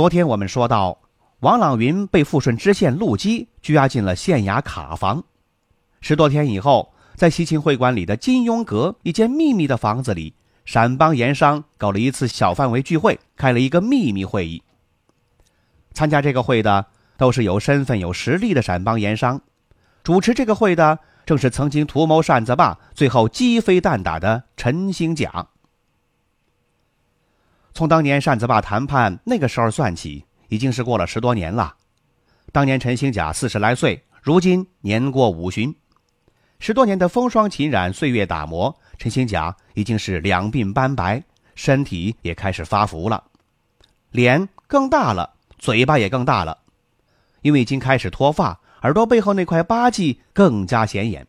昨天我们说到，王朗云被富顺知县陆基拘押进了县衙卡房。十多天以后，在西秦会馆里的金庸阁一间秘密的房子里，陕帮盐商搞了一次小范围聚会，开了一个秘密会议。参加这个会的都是有身份、有实力的陕帮盐商，主持这个会的正是曾经图谋扇子坝，最后鸡飞蛋打的陈兴甲。从当年扇子坝谈判那个时候算起，已经是过了十多年了。当年陈兴甲四十来岁，如今年过五旬，十多年的风霜侵染，岁月打磨，陈兴甲已经是两鬓斑白，身体也开始发福了，脸更大了，嘴巴也更大了，因为已经开始脱发，耳朵背后那块疤迹更加显眼。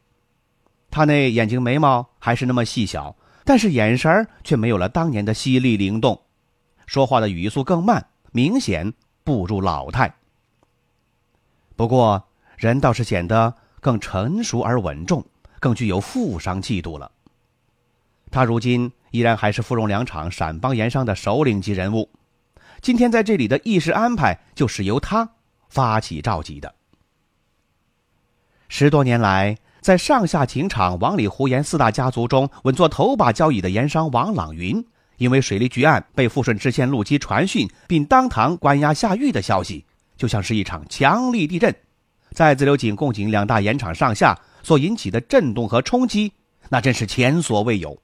他那眼睛眉毛还是那么细小，但是眼神却没有了当年的犀利灵动。说话的语速更慢，明显步入老态。不过人倒是显得更成熟而稳重，更具有富商气度了。他如今依然还是芙蓉两场陕帮盐商的首领级人物。今天在这里的议事安排，就是由他发起召集的。十多年来，在上下情场、王里、胡盐四大家族中稳坐头把交椅的盐商王朗云。因为水利局案被富顺知县陆基传讯，并当堂关押下狱的消息，就像是一场强力地震，在自流井、贡井两大盐场上下所引起的震动和冲击，那真是前所未有。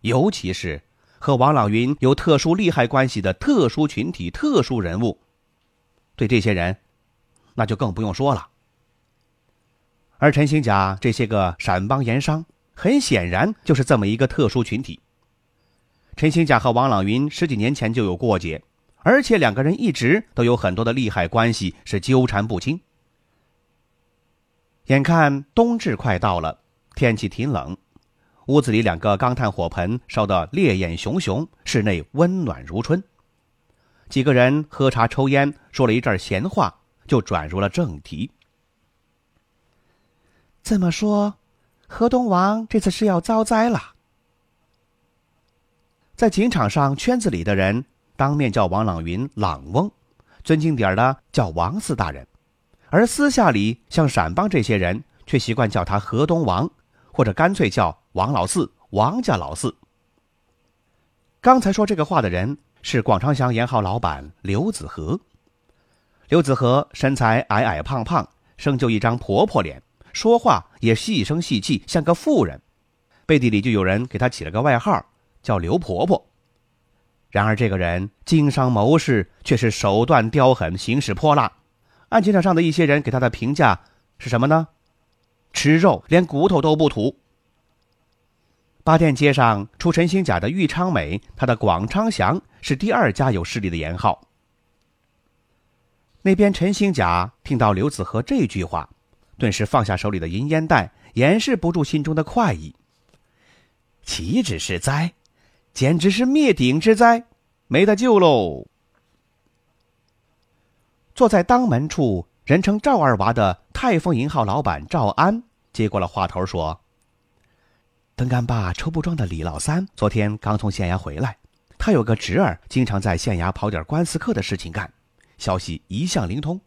尤其是和王朗云有特殊利害关系的特殊群体、特殊人物，对这些人，那就更不用说了。而陈兴甲这些个陕帮盐商，很显然就是这么一个特殊群体。陈兴甲和王朗云十几年前就有过节，而且两个人一直都有很多的利害关系，是纠缠不清。眼看冬至快到了，天气挺冷，屋子里两个钢炭火盆烧得烈焰熊熊，室内温暖如春。几个人喝茶抽烟，说了一阵闲话，就转入了正题。这么说，河东王这次是要遭灾了。在警场上，圈子里的人当面叫王朗云“朗翁”，尊敬点的叫王四大人；而私下里，像陕帮这些人却习惯叫他河东王，或者干脆叫王老四、王家老四。刚才说这个话的人是广昌祥盐号老板刘子和。刘子和身材矮矮胖胖，生就一张婆婆脸，说话也细声细气，像个妇人。背地里就有人给他起了个外号。叫刘婆婆。然而，这个人经商谋士却是手段刁狠，行事泼辣。案情场上的一些人给他的评价是什么呢？吃肉连骨头都不吐。八店街上出陈兴甲的玉昌美，他的广昌祥是第二家有势力的盐号。那边陈兴甲听到刘子和这句话，顿时放下手里的银烟袋，掩饰不住心中的快意。岂止是灾！简直是灭顶之灾，没得救喽！坐在当门处，人称赵二娃的泰丰银号老板赵安接过了话头，说：“登干坝抽布庄的李老三昨天刚从县衙回来，他有个侄儿，经常在县衙跑点官司客的事情干，消息一向灵通。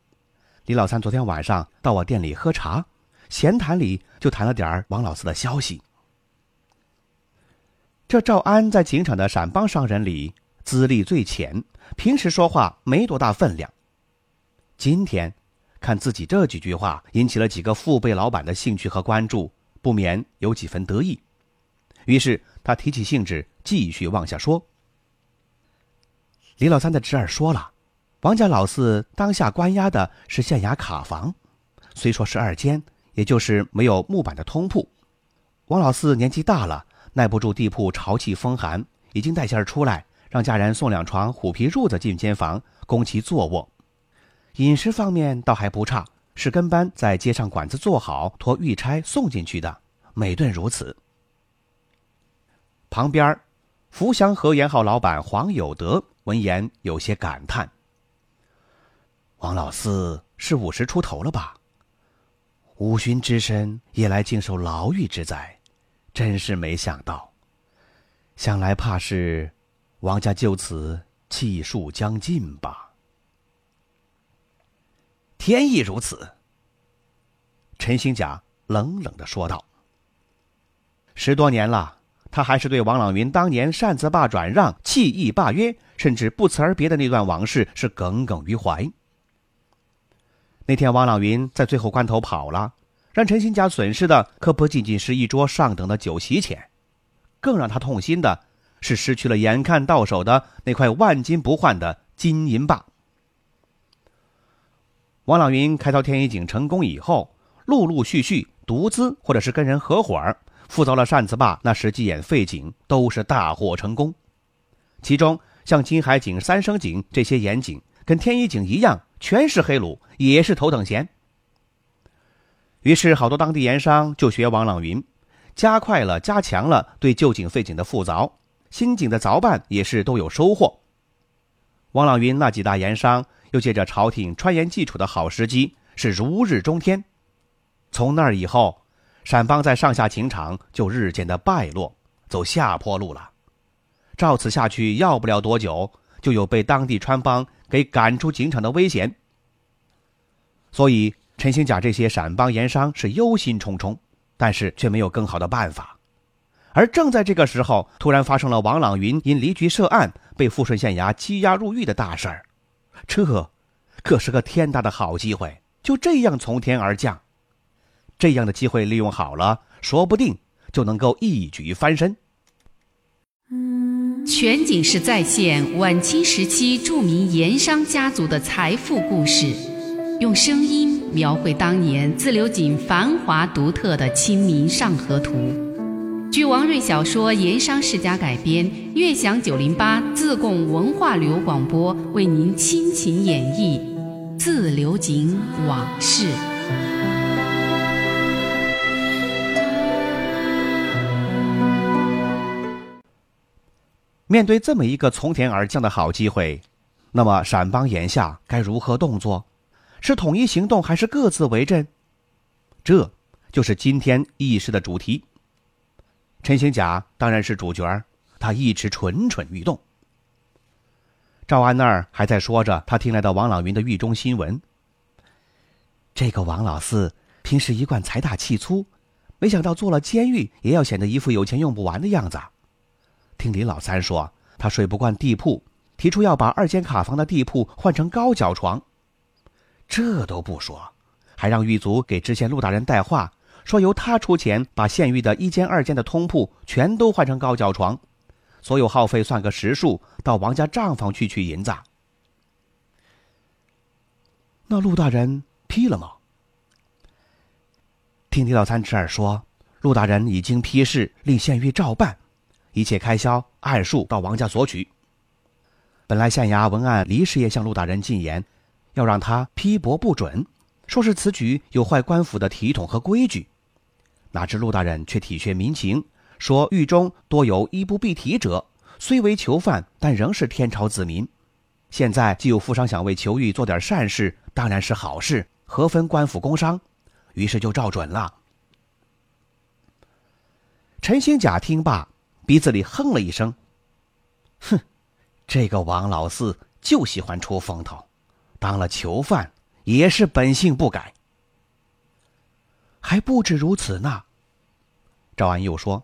李老三昨天晚上到我店里喝茶，闲谈里就谈了点王老四的消息。”这赵安在警场的陕帮商人里资历最浅，平时说话没多大分量。今天看自己这几句话引起了几个父辈老板的兴趣和关注，不免有几分得意。于是他提起兴致，继续往下说。李老三的侄儿说了，王家老四当下关押的是县衙卡房，虽说是二间，也就是没有木板的通铺。王老四年纪大了。耐不住地铺潮气风寒，已经带信儿出来，让家人送两床虎皮褥子进间房，供其坐卧。饮食方面倒还不差，是跟班在街上馆子做好，托玉差送进去的，每顿如此。旁边，福祥和盐号老板黄有德闻言有些感叹：“王老四是五十出头了吧？五旬之身也来经受牢狱之灾，真是没想到。想来怕是……”王家就此气数将尽吧。天意如此。陈兴甲冷冷的说道：“十多年了，他还是对王朗云当年擅自罢转让、弃义罢约，甚至不辞而别的那段往事是耿耿于怀。那天王朗云在最后关头跑了，让陈新甲损失的可不仅仅是一桌上等的酒席钱，更让他痛心的。”是失去了眼看到手的那块万金不换的金银霸。王朗云开凿天一井成功以后，陆陆续续独资或者是跟人合伙儿复凿了扇子坝那十几眼废井，都是大获成功。其中像金海井、三生井这些盐井，跟天一井一样，全是黑卤，也是头等闲。于是好多当地盐商就学王朗云，加快了、加强了对旧井废井的复凿。新井的凿办也是都有收获。王朗云那几大盐商又借着朝廷穿盐济储的好时机，是如日中天。从那儿以后，陕帮在上下井场就日渐的败落，走下坡路了。照此下去，要不了多久，就有被当地川帮给赶出井场的危险。所以陈兴甲这些陕帮盐商是忧心忡忡，但是却没有更好的办法。而正在这个时候，突然发生了王朗云因离局涉案被富顺县衙羁押入狱的大事儿，这可是个天大的好机会，就这样从天而降。这样的机会利用好了，说不定就能够一举翻身。全景式再现晚清时期著名盐商家族的财富故事，用声音描绘当年自流井繁华独特的《清明上河图》。据王瑞小说《盐商世家》改编，悦享九零八自贡文化旅游广播为您倾情演绎《自流井往事》。面对这么一个从天而降的好机会，那么陕帮眼下该如何动作？是统一行动，还是各自为阵？这就是今天议事的主题。陈兴甲当然是主角他一直蠢蠢欲动。赵安那儿还在说着他听来的王朗云的狱中新闻。这个王老四平时一贯财大气粗，没想到坐了监狱也要显得一副有钱用不完的样子。听李老三说，他睡不惯地铺，提出要把二间卡房的地铺换成高脚床。这都不说，还让狱卒给知县陆大人带话。说由他出钱把县狱的一间二间的通铺全都换成高脚床，所有耗费算个实数，到王家账房去取银子。那陆大人批了吗？听李老三侄儿说，陆大人已经批示令县狱照办，一切开销按数到王家索取。本来县衙文案李师爷向陆大人进言，要让他批驳不准，说是此举有坏官府的体统和规矩。哪知陆大人却体恤民情，说狱中多有衣不蔽体者，虽为囚犯，但仍是天朝子民。现在既有富商想为囚狱做点善事，当然是好事，何分官府工商？于是就照准了。陈兴甲听罢，鼻子里哼了一声：“哼，这个王老四就喜欢出风头，当了囚犯也是本性不改。”还不止如此呢。赵安又说：“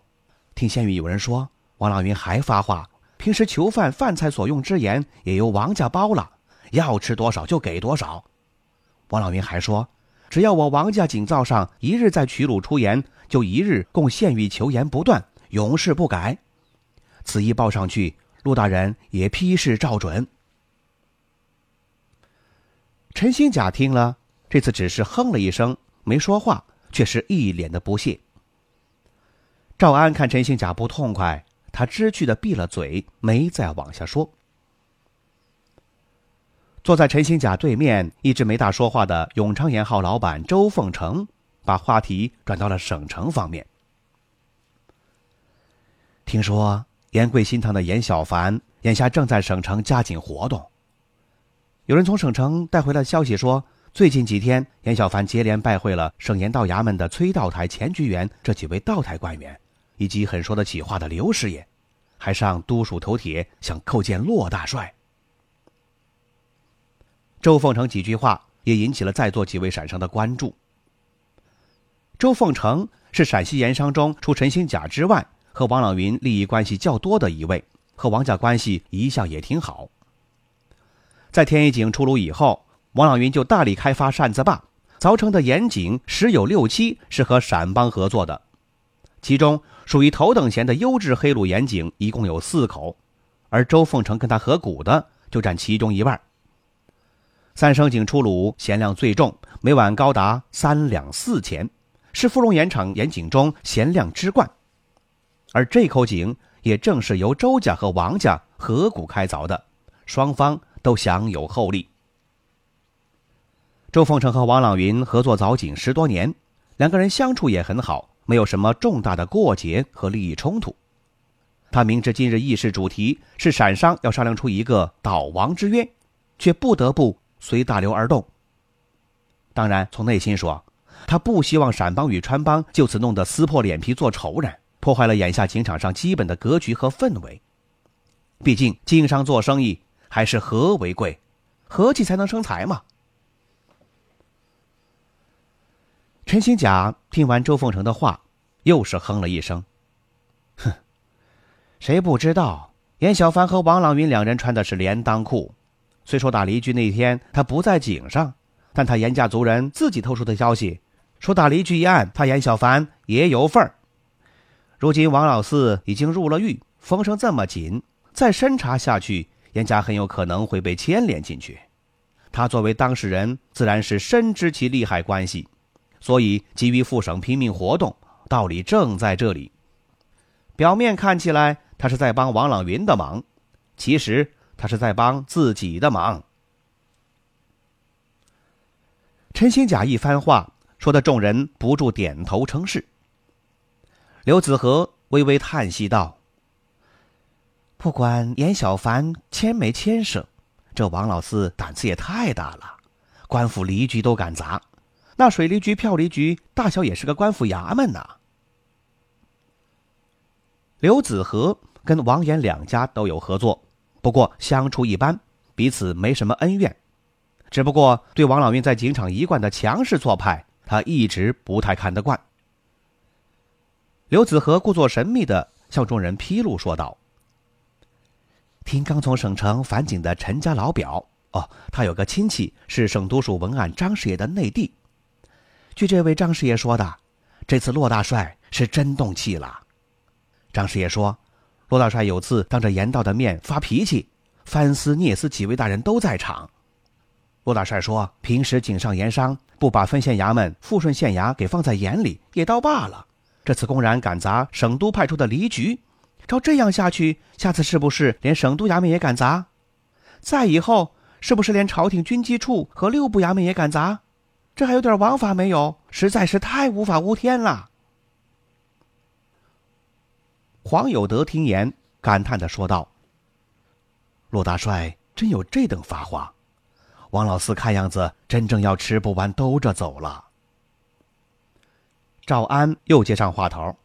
听县狱有人说，王朗云还发话，平时囚犯饭菜所用之盐也由王家包了，要吃多少就给多少。王朗云还说，只要我王家井灶上一日在取鲁出盐，就一日供县狱求盐不断，永世不改。此一报上去，陆大人也批示照准。”陈新甲听了，这次只是哼了一声，没说话。却是一脸的不屑。赵安看陈新甲不痛快，他知趣的闭了嘴，没再往下说。坐在陈新甲对面，一直没大说话的永昌岩号老板周凤成，把话题转到了省城方面。听说严贵心堂的严小凡眼下正在省城加紧活动。有人从省城带回了消息说，最近几天严小凡接连拜会了省盐道衙门的崔道台、钱局员这几位道台官员，以及很说得起话的刘师爷，还上都署头帖想叩见骆大帅。周凤成几句话也引起了在座几位陕商的关注。周凤成是陕西盐商中除陈兴甲之外和王朗云利益关系较多的一位，和王家关系一向也挺好。在天一井出炉以后，王朗云就大力开发扇子坝，凿成的盐井十有六七是和陕帮合作的，其中属于头等衔的优质黑卤盐井一共有四口，而周凤成跟他合股的就占其中一半。三生井出炉咸量最重，每碗高达三两四钱，是富荣盐场盐井中咸量之冠。而这口井也正是由周家和王家合股开凿的，双方都享有厚利。周凤成和王朗云合作凿井十多年，两个人相处也很好，没有什么重大的过节和利益冲突。他明知今日议事主题是陕商要商量出一个倒王之约，却不得不。随大流而动。当然，从内心说，他不希望陕帮与川帮就此弄得撕破脸皮做仇人，破坏了眼下情场上基本的格局和氛围。毕竟，经商做生意还是和为贵，和气才能生财嘛。陈新甲听完周凤成的话，又是哼了一声：“哼，谁不知道严小凡和王朗云两人穿的是连裆裤？”虽说打离居那天他不在井上，但他严家族人自己透出的消息，说打离居一案他严小凡也有份儿。如今王老四已经入了狱，风声这么紧，再深查下去，严家很有可能会被牵连进去。他作为当事人，自然是深知其利害关系，所以急于复省拼命活动，道理正在这里。表面看起来他是在帮王朗云的忙，其实。他是在帮自己的忙。陈新甲一番话说的，众人不住点头称是。刘子和微微叹息道：“不管严小凡牵没牵涉，这王老四胆子也太大了，官府离局都敢砸，那水利局、票厘局大小也是个官府衙门呐。”刘子和跟王岩两家都有合作。不过相处一般，彼此没什么恩怨，只不过对王老运在警场一贯的强势做派，他一直不太看得惯。刘子和故作神秘的向众人披露说道：“听刚从省城返景的陈家老表，哦，他有个亲戚是省督署文案张师爷的内弟。据这位张师爷说的，这次骆大帅是真动气了。张师爷说。”骆大帅有次当着严道的面发脾气，藩司、聂司几位大人都在场。骆大帅说：“平时井上盐商不把分县衙门、富顺县衙给放在眼里，也倒罢了。这次公然敢砸省都派出的离局，照这样下去，下次是不是连省都衙门也敢砸？再以后，是不是连朝廷军机处和六部衙门也敢砸？这还有点王法没有？实在是太无法无天了。”黄有德听言，感叹的说道：“骆大帅真有这等发话，王老四看样子真正要吃不完兜着走了。”赵安又接上话头：“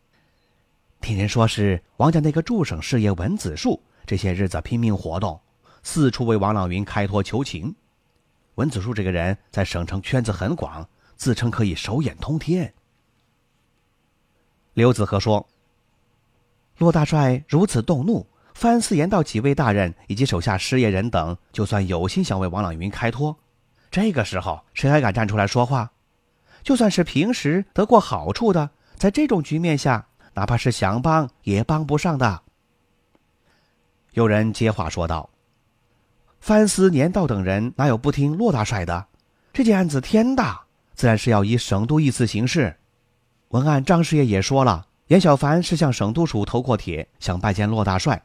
听人说是王家那个助省事业文子树，这些日子拼命活动，四处为王朗云开脱求情。文子树这个人在省城圈子很广，自称可以手眼通天。”刘子和说。骆大帅如此动怒，藩司盐道几位大人以及手下师爷人等，就算有心想为王朗云开脱，这个时候谁还敢站出来说话？就算是平时得过好处的，在这种局面下，哪怕是想帮也帮不上的。有人接话说道：“藩司年道等人哪有不听骆大帅的？这件案子天大，自然是要以省都意思行事。文案张师爷也说了。”严小凡是向省督署投过帖，想拜见骆大帅，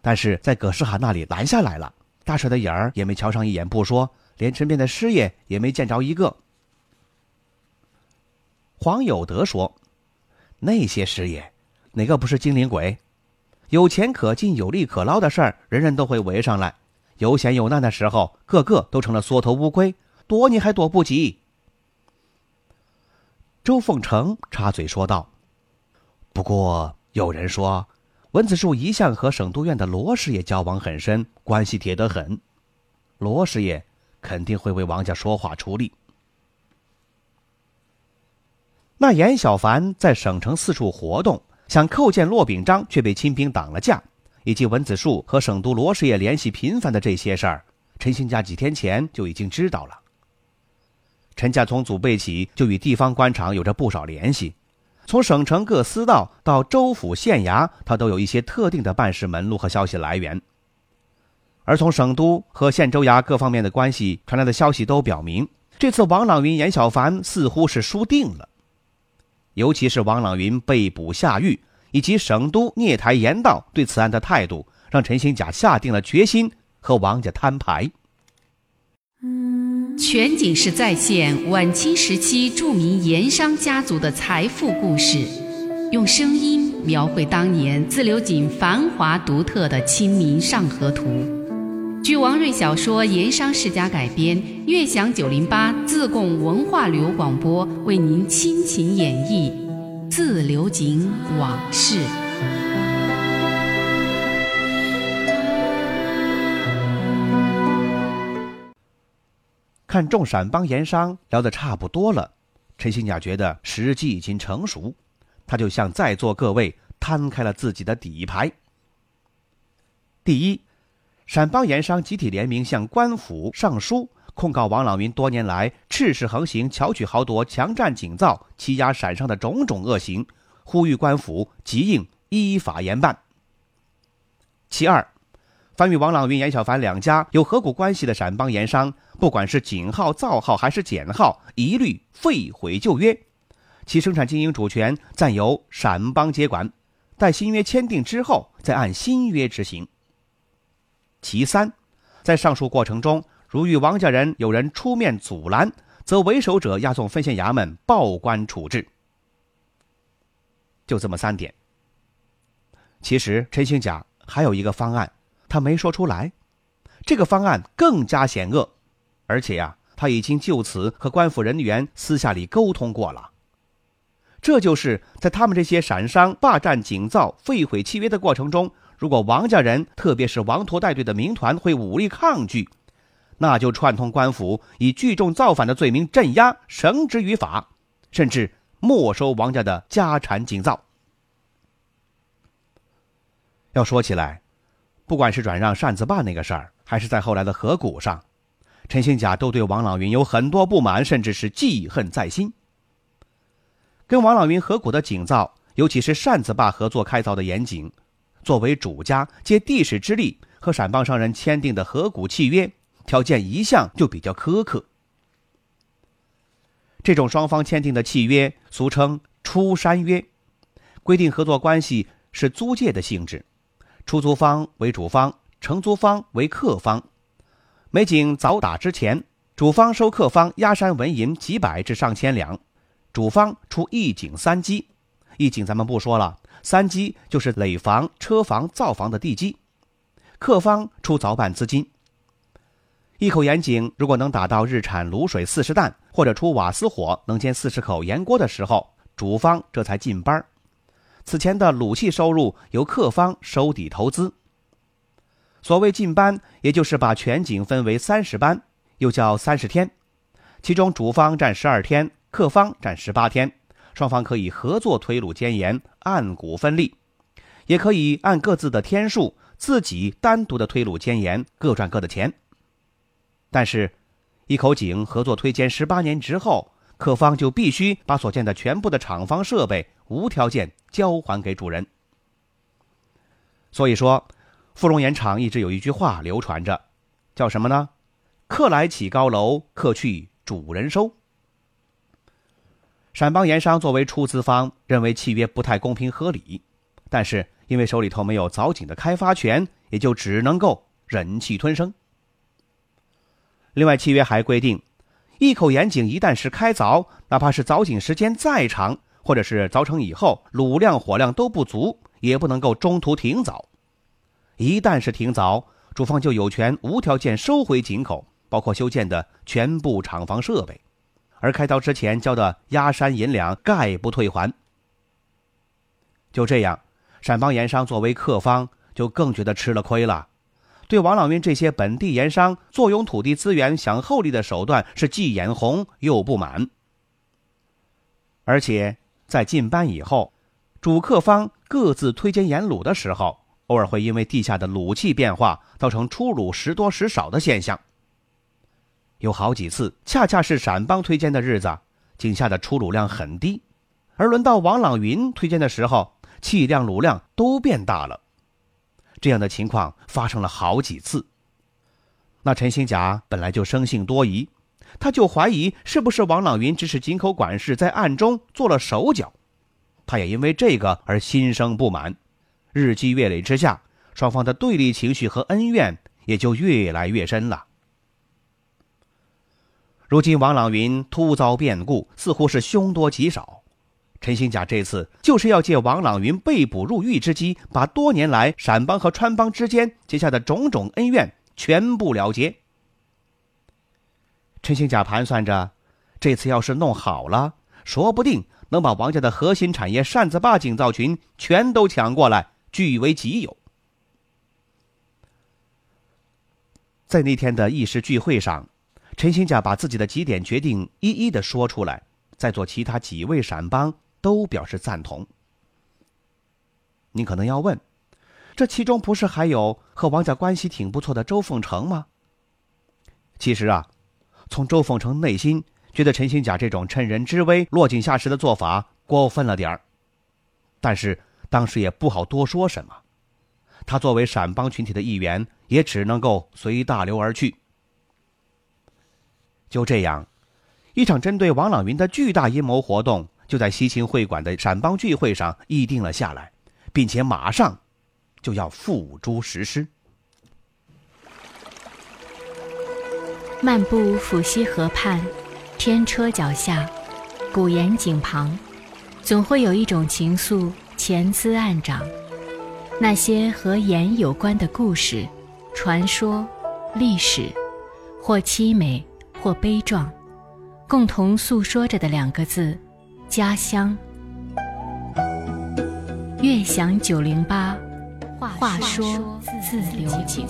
但是在葛世涵那里拦下来了。大帅的眼儿也没瞧上一眼，不说，连身边的师爷也没见着一个。黄有德说：“那些师爷，哪个不是精灵鬼？有钱可进、有利可捞的事儿，人人都会围上来；有险有难的时候，个个都成了缩头乌龟，躲你还躲不及。”周凤成插嘴说道：“不过有人说。”文子树一向和省督院的罗师爷交往很深，关系铁得很。罗师爷肯定会为王家说话出力。那严小凡在省城四处活动，想叩见骆秉章，却被亲兵挡了驾，以及文子树和省督罗师爷联系频繁的这些事儿，陈兴家几天前就已经知道了。陈家从祖辈起就与地方官场有着不少联系。从省城各司道到州府县衙，他都有一些特定的办事门路和消息来源。而从省都和县州衙各方面的关系传来的消息都表明，这次王朗云、严小凡似乎是输定了。尤其是王朗云被捕下狱，以及省都聂台言道对此案的态度，让陈兴甲下定了决心和王家摊牌。全景式再现晚清时期著名盐商家族的财富故事，用声音描绘当年自流井繁华独特的《清明上河图》。据王瑞小说《盐商世家》改编，悦享九零八自贡文化旅游广播为您倾情演绎《自流井往事》。看众陕帮盐商聊得差不多了，陈新甲觉得时机已经成熟，他就向在座各位摊开了自己的底牌。第一，陕帮盐商集体联名向官府上书，控告王朗云多年来赤势横行、巧取豪夺、强占井灶、欺压陕商的种种恶行，呼吁官府即应依法严办。其二。凡与王朗云、严小凡两家有合股关系的陕帮盐商，不管是井号、灶号还是碱号，一律废毁旧约，其生产经营主权暂由陕帮接管，待新约签订之后再按新约执行。其三，在上述过程中，如遇王家人有人出面阻拦，则为首者押送分县衙门报官处置。就这么三点。其实陈兴甲还有一个方案。他没说出来，这个方案更加险恶，而且呀，他已经就此和官府人员私下里沟通过了。这就是在他们这些陕商霸占井灶、废毁契约的过程中，如果王家人，特别是王陀带队的民团会武力抗拒，那就串通官府以聚众造反的罪名镇压、绳之于法，甚至没收王家的家产井灶。要说起来。不管是转让扇子坝那个事儿，还是在后来的河谷上，陈兴甲都对王朗云有很多不满，甚至是记恨在心。跟王朗云河谷的井灶，尤其是扇子坝合作开凿的盐井，作为主家借地势之力和陕帮商人签订的河谷契约，条件一向就比较苛刻。这种双方签订的契约，俗称出山约，规定合作关系是租借的性质。出租方为主方，承租方为客方。每井早打之前，主方收客方压山纹银几百至上千两，主方出一井三基。一井咱们不说了，三基就是垒房、车房、灶房的地基。客方出凿办资金。一口盐井如果能打到日产卤水四十担，或者出瓦斯火能煎四十口盐锅的时候，主方这才进班。此前的卤气收入由客方收抵投资。所谓进班，也就是把全景分为三十班，又叫三十天，其中主方占十二天，客方占十八天，双方可以合作推卤煎盐，按股分利，也可以按各自的天数自己单独的推卤煎盐，各赚各的钱。但是，一口井合作推煎十八年之后，客方就必须把所建的全部的厂房设备。无条件交还给主人。所以说，富荣盐厂一直有一句话流传着，叫什么呢？客来起高楼，客去主人收。陕邦盐商作为出资方，认为契约不太公平合理，但是因为手里头没有藻井的开发权，也就只能够忍气吞声。另外，契约还规定，一口盐井一旦是开凿，哪怕是凿井时间再长，或者是凿成以后卤量火量都不足，也不能够中途停凿。一旦是停凿，主方就有权无条件收回井口，包括修建的全部厂房设备。而开刀之前交的压山银两概不退还。就这样，陕邦盐商作为客方就更觉得吃了亏了，对王朗云这些本地盐商坐拥土地资源享厚利的手段是既眼红又不满。而且在进班以后，主客方各自推荐盐卤的时候，偶尔会因为地下的卤气变化，造成出卤时多时少的现象。有好几次，恰恰是陕邦推荐的日子，井下的出卤量很低，而轮到王朗云推荐的时候，气量、卤量都变大了。这样的情况发生了好几次。那陈新甲本来就生性多疑，他就怀疑是不是王朗云指使井口管事在暗中做了手脚，他也因为这个而心生不满。日积月累之下，双方的对立情绪和恩怨也就越来越深了。如今王朗云突遭变故，似乎是凶多吉少。陈兴甲这次就是要借王朗云被捕入狱之机，把多年来陕邦和川帮之间结下的种种恩怨全部了结。陈兴甲盘算着，这次要是弄好了，说不定能把王家的核心产业扇子坝井造群全都抢过来，据为己有。在那天的议事聚会上。陈新甲把自己的几点决定一一的说出来，在座其他几位陕帮都表示赞同。你可能要问，这其中不是还有和王家关系挺不错的周凤成吗？其实啊，从周凤成内心觉得陈新甲这种趁人之危落井下石的做法过分了点儿，但是当时也不好多说什么。他作为陕帮群体的一员，也只能够随大流而去。就这样，一场针对王朗云的巨大阴谋活动就在西青会馆的陕邦聚会上议定了下来，并且马上就要付诸实施。漫步抚溪河畔，天车脚下，古岩井旁，总会有一种情愫潜滋暗长。那些和盐有关的故事、传说、历史，或凄美。或悲壮，共同诉说着的两个字：家乡。悦享九零八，话说自流井。